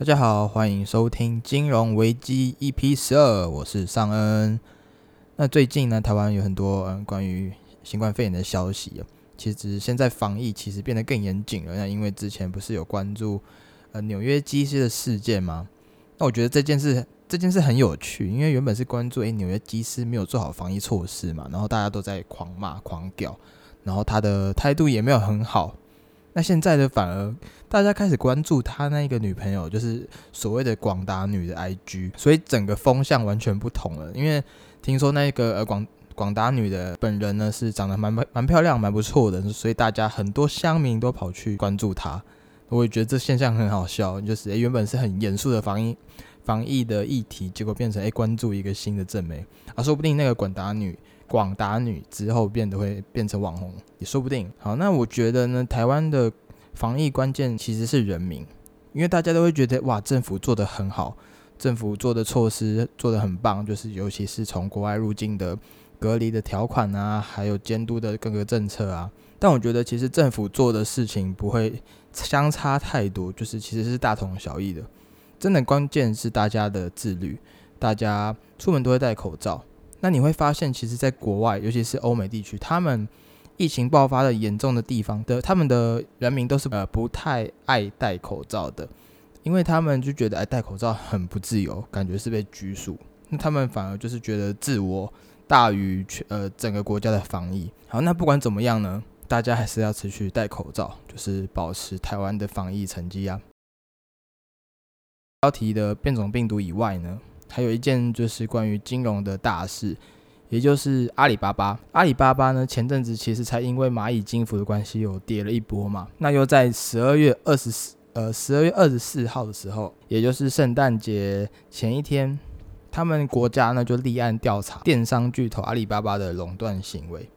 大家好，欢迎收听金融危机 EP 十二，我是尚恩。那最近呢，台湾有很多嗯关于新冠肺炎的消息啊。其实现在防疫其实变得更严谨了。那因为之前不是有关注呃纽约机师的事件吗？那我觉得这件事这件事很有趣，因为原本是关注诶纽约机师没有做好防疫措施嘛，然后大家都在狂骂狂屌，然后他的态度也没有很好。那现在的反而大家开始关注他那个女朋友，就是所谓的广达女的 IG，所以整个风向完全不同了。因为听说那个呃广广达女的本人呢是长得蛮蛮漂亮、蛮不错的，所以大家很多乡民都跑去关注她。我也觉得这现象很好笑，就是诶原本是很严肃的防疫防疫的议题，结果变成诶关注一个新的正妹啊，说不定那个广达女。广达女之后变得会变成网红也说不定。好，那我觉得呢，台湾的防疫关键其实是人民，因为大家都会觉得哇，政府做的很好，政府做的措施做的很棒，就是尤其是从国外入境的隔离的条款啊，还有监督的各个政策啊。但我觉得其实政府做的事情不会相差太多，就是其实是大同小异的。真的关键是大家的自律，大家出门都会戴口罩。那你会发现，其实，在国外，尤其是欧美地区，他们疫情爆发的严重的地方的，他们的人民都是呃不太爱戴口罩的，因为他们就觉得哎戴口罩很不自由，感觉是被拘束。那他们反而就是觉得自我大于全呃整个国家的防疫。好，那不管怎么样呢，大家还是要持续戴口罩，就是保持台湾的防疫成绩啊。标题的变种病毒以外呢？还有一件就是关于金融的大事，也就是阿里巴巴。阿里巴巴呢，前阵子其实才因为蚂蚁金服的关系，有跌了一波嘛。那又在十二月二十四，呃，十二月二十四号的时候，也就是圣诞节前一天，他们国家呢就立案调查电商巨头阿里巴巴的垄断行为。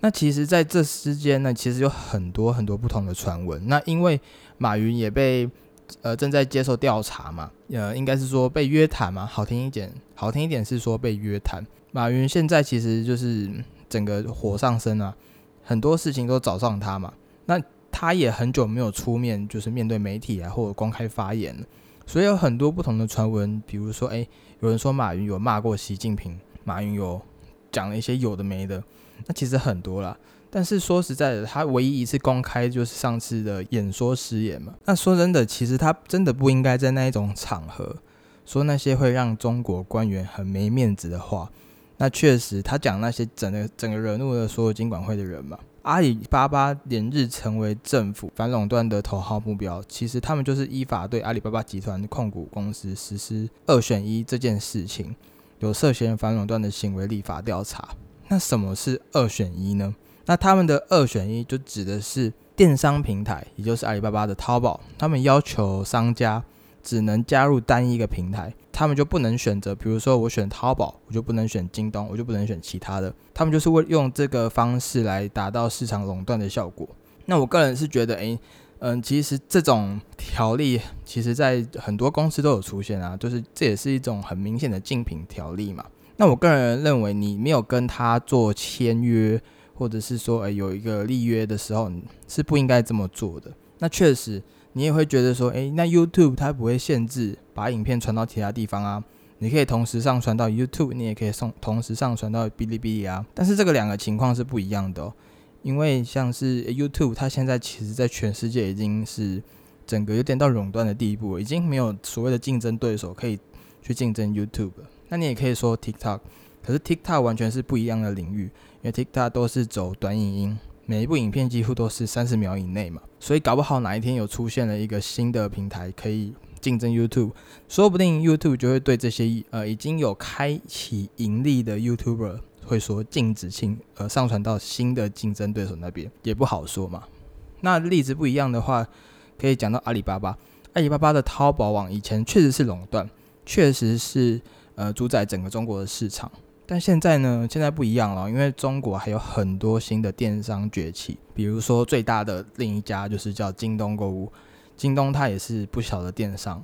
那其实在这之间呢，其实有很多很多不同的传闻。那因为马云也被。呃，正在接受调查嘛？呃，应该是说被约谈嘛？好听一点，好听一点是说被约谈。马云现在其实就是整个火上升啊，很多事情都找上他嘛。那他也很久没有出面，就是面对媒体啊，或者公开发言。所以有很多不同的传闻，比如说，哎，有人说马云有骂过习近平，马云有讲了一些有的没的，那其实很多啦。但是说实在的，他唯一一次公开就是上次的演说失言嘛。那说真的，其实他真的不应该在那一种场合说那些会让中国官员很没面子的话。那确实，他讲那些整个整个惹怒了所有监管会的人嘛。阿里巴巴连日成为政府反垄断的头号目标，其实他们就是依法对阿里巴巴集团控股公司实施二选一这件事情，有涉嫌反垄断的行为立法调查。那什么是二选一呢？那他们的二选一就指的是电商平台，也就是阿里巴巴的淘宝，他们要求商家只能加入单一个平台，他们就不能选择，比如说我选淘宝，我就不能选京东，我就不能选其他的，他们就是为用这个方式来达到市场垄断的效果。那我个人是觉得，诶，嗯，其实这种条例，其实在很多公司都有出现啊，就是这也是一种很明显的竞品条例嘛。那我个人认为，你没有跟他做签约。或者是说，诶，有一个立约的时候，是不应该这么做的。那确实，你也会觉得说，诶，那 YouTube 它不会限制把影片传到其他地方啊，你可以同时上传到 YouTube，你也可以送同时上传到哔哩哔哩啊。但是这个两个情况是不一样的哦，因为像是 YouTube，它现在其实在全世界已经是整个有点到垄断的地步，已经没有所谓的竞争对手可以去竞争 YouTube。那你也可以说 TikTok。可是 TikTok 完全是不一样的领域，因为 TikTok 都是走短影音，每一部影片几乎都是三十秒以内嘛，所以搞不好哪一天有出现了一个新的平台可以竞争 YouTube，说不定 YouTube 就会对这些呃已经有开启盈利的 YouTuber 会说禁止性呃上传到新的竞争对手那边，也不好说嘛。那例子不一样的话，可以讲到阿里巴巴，阿里巴巴的淘宝网以前确实是垄断，确实是呃主宰整个中国的市场。但现在呢？现在不一样了，因为中国还有很多新的电商崛起，比如说最大的另一家就是叫京东购物，京东它也是不小的电商，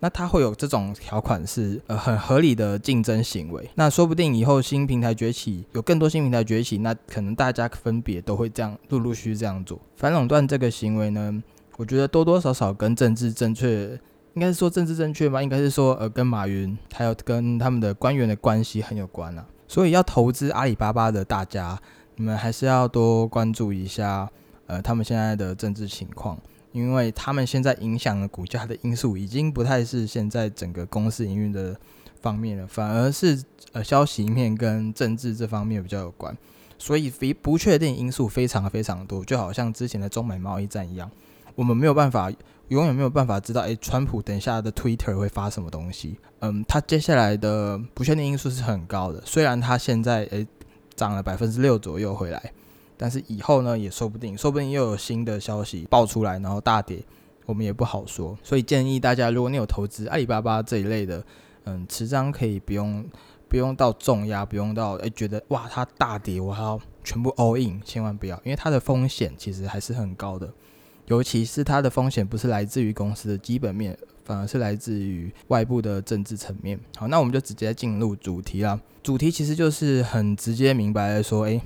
那它会有这种条款是呃很合理的竞争行为。那说不定以后新平台崛起，有更多新平台崛起，那可能大家分别都会这样陆陆续续这样做。反垄断这个行为呢，我觉得多多少少跟政治正确应该是说政治正确吗？应该是说呃，跟马云还有跟他们的官员的关系很有关啊。所以要投资阿里巴巴的大家，你们还是要多关注一下呃他们现在的政治情况，因为他们现在影响了股价的因素已经不太是现在整个公司营运的方面了，反而是呃消息面跟政治这方面比较有关。所以非不确定因素非常非常多，就好像之前的中美贸易战一样，我们没有办法，永远没有办法知道，诶，川普等下的 Twitter 会发什么东西。嗯，他接下来的不确定因素是很高的。虽然他现在诶涨了百分之六左右回来，但是以后呢也说不定，说不定又有新的消息爆出来，然后大跌，我们也不好说。所以建议大家，如果你有投资阿里巴巴这一类的，嗯，持仓可以不用。不用到重压，不用到诶，觉得哇它大跌，我还要全部 all in，千万不要，因为它的风险其实还是很高的，尤其是它的风险不是来自于公司的基本面，反而是来自于外部的政治层面。好，那我们就直接进入主题啦。主题其实就是很直接明白的说，诶，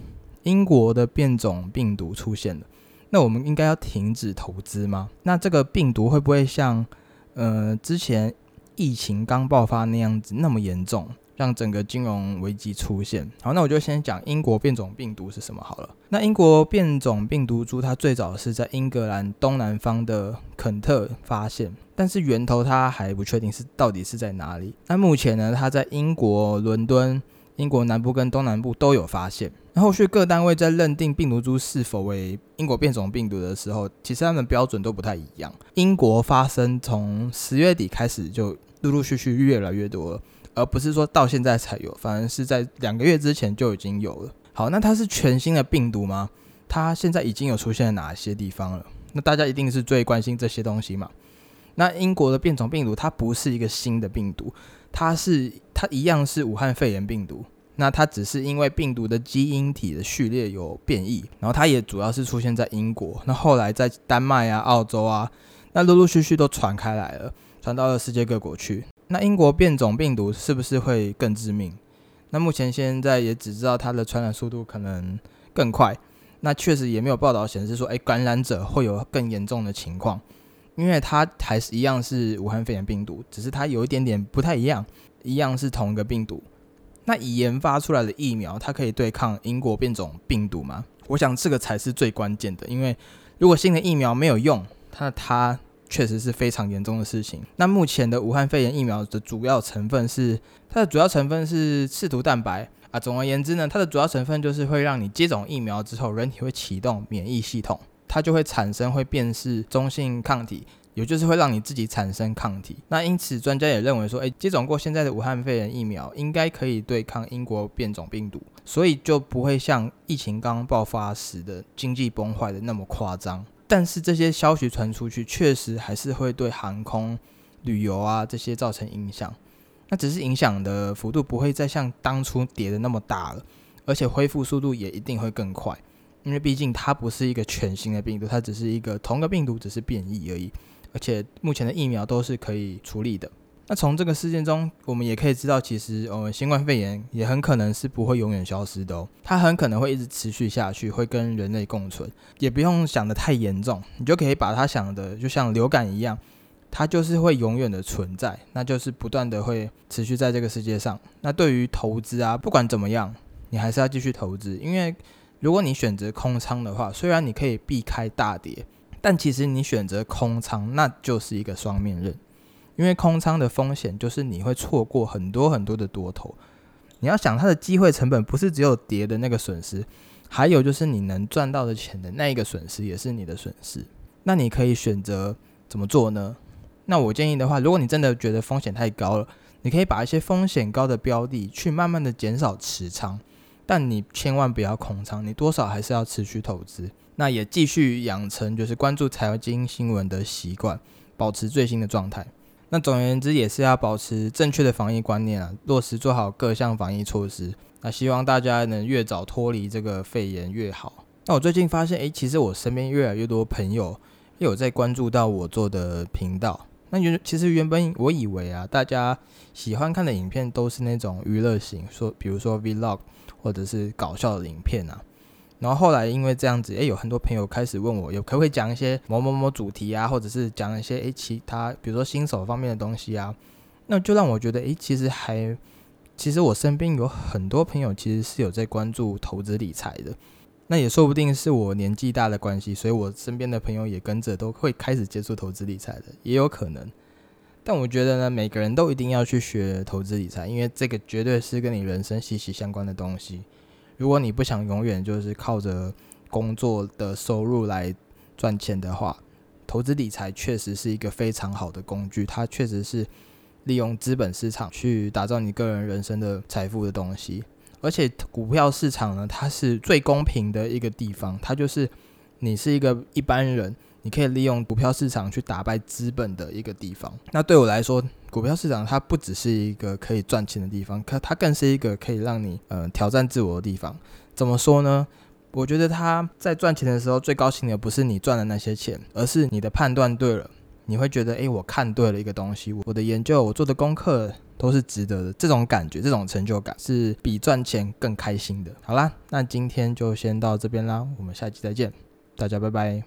英国的变种病毒出现了，那我们应该要停止投资吗？那这个病毒会不会像呃之前疫情刚爆发那样子那么严重？让整个金融危机出现。好，那我就先讲英国变种病毒是什么好了。那英国变种病毒株，它最早是在英格兰东南方的肯特发现，但是源头它还不确定是到底是在哪里。那目前呢，它在英国伦敦、英国南部跟东南部都有发现。那后续各单位在认定病毒株是否为英国变种病毒的时候，其实他们标准都不太一样。英国发生从十月底开始就陆陆续续越来越多。而不是说到现在才有，反而是在两个月之前就已经有了。好，那它是全新的病毒吗？它现在已经有出现在哪些地方了？那大家一定是最关心这些东西嘛？那英国的变种病毒它不是一个新的病毒，它是它一样是武汉肺炎病毒。那它只是因为病毒的基因体的序列有变异，然后它也主要是出现在英国。那后来在丹麦啊、澳洲啊，那陆陆续续都传开来了，传到了世界各国去。那英国变种病毒是不是会更致命？那目前现在也只知道它的传染速度可能更快。那确实也没有报道显示说，诶，感染者会有更严重的情况，因为它还是一样是武汉肺炎病毒，只是它有一点点不太一样，一样是同一个病毒。那已研发出来的疫苗，它可以对抗英国变种病毒吗？我想这个才是最关键的，因为如果新的疫苗没有用，那它。确实是非常严重的事情。那目前的武汉肺炎疫苗的主要成分是它的主要成分是刺突蛋白啊。总而言之呢，它的主要成分就是会让你接种疫苗之后，人体会启动免疫系统，它就会产生会辨识中性抗体，也就是会让你自己产生抗体。那因此专家也认为说，诶，接种过现在的武汉肺炎疫苗应该可以对抗英国变种病毒，所以就不会像疫情刚爆发时的经济崩坏的那么夸张。但是这些消息传出去，确实还是会对航空、旅游啊这些造成影响。那只是影响的幅度不会再像当初跌的那么大了，而且恢复速度也一定会更快，因为毕竟它不是一个全新的病毒，它只是一个同个病毒，只是变异而已。而且目前的疫苗都是可以处理的。那从这个事件中，我们也可以知道，其实呃，新冠肺炎也很可能是不会永远消失的哦，它很可能会一直持续下去，会跟人类共存，也不用想的太严重，你就可以把它想的就像流感一样，它就是会永远的存在，那就是不断的会持续在这个世界上。那对于投资啊，不管怎么样，你还是要继续投资，因为如果你选择空仓的话，虽然你可以避开大跌，但其实你选择空仓，那就是一个双面刃。因为空仓的风险就是你会错过很多很多的多头，你要想它的机会成本不是只有跌的那个损失，还有就是你能赚到的钱的那一个损失也是你的损失。那你可以选择怎么做呢？那我建议的话，如果你真的觉得风险太高了，你可以把一些风险高的标的去慢慢的减少持仓，但你千万不要空仓，你多少还是要持续投资。那也继续养成就是关注财经新闻的习惯，保持最新的状态。那总而言之，也是要保持正确的防疫观念啊，落实做好各项防疫措施。那希望大家能越早脱离这个肺炎越好。那我最近发现，诶，其实我身边越来越多朋友有在关注到我做的频道。那原其实原本我以为啊，大家喜欢看的影片都是那种娱乐型，说比如说 vlog 或者是搞笑的影片啊。然后后来因为这样子，诶，有很多朋友开始问我，有可不可以讲一些某某某主题啊，或者是讲一些诶其他，比如说新手方面的东西啊，那就让我觉得，诶，其实还，其实我身边有很多朋友其实是有在关注投资理财的，那也说不定是我年纪大的关系，所以我身边的朋友也跟着都会开始接触投资理财的，也有可能。但我觉得呢，每个人都一定要去学投资理财，因为这个绝对是跟你人生息息相关的东西。如果你不想永远就是靠着工作的收入来赚钱的话，投资理财确实是一个非常好的工具。它确实是利用资本市场去打造你个人人生的财富的东西。而且股票市场呢，它是最公平的一个地方。它就是你是一个一般人，你可以利用股票市场去打败资本的一个地方。那对我来说，股票市场它不只是一个可以赚钱的地方，可它更是一个可以让你呃挑战自我的地方。怎么说呢？我觉得他在赚钱的时候最高兴的不是你赚的那些钱，而是你的判断对了。你会觉得，诶，我看对了一个东西，我的研究，我做的功课都是值得的。这种感觉，这种成就感是比赚钱更开心的。好啦，那今天就先到这边啦，我们下期再见，大家拜拜。